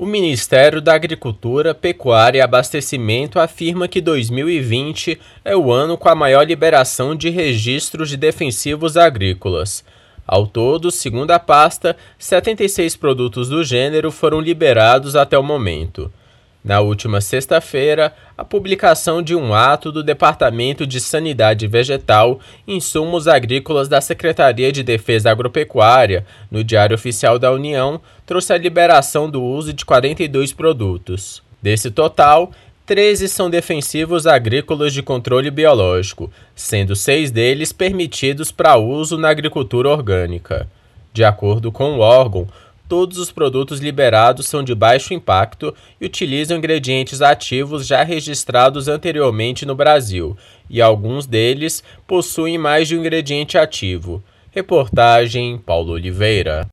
O Ministério da Agricultura, Pecuária e Abastecimento afirma que 2020 é o ano com a maior liberação de registros de defensivos agrícolas. Ao todo, segundo a pasta, 76 produtos do gênero foram liberados até o momento. Na última sexta-feira, a publicação de um ato do Departamento de Sanidade Vegetal e Insumos Agrícolas da Secretaria de Defesa Agropecuária, no Diário Oficial da União, trouxe a liberação do uso de 42 produtos. Desse total, 13 são defensivos agrícolas de controle biológico, sendo seis deles permitidos para uso na agricultura orgânica. De acordo com o órgão, todos os produtos liberados são de baixo impacto e utilizam ingredientes ativos já registrados anteriormente no Brasil, e alguns deles possuem mais de um ingrediente ativo. Reportagem Paulo Oliveira.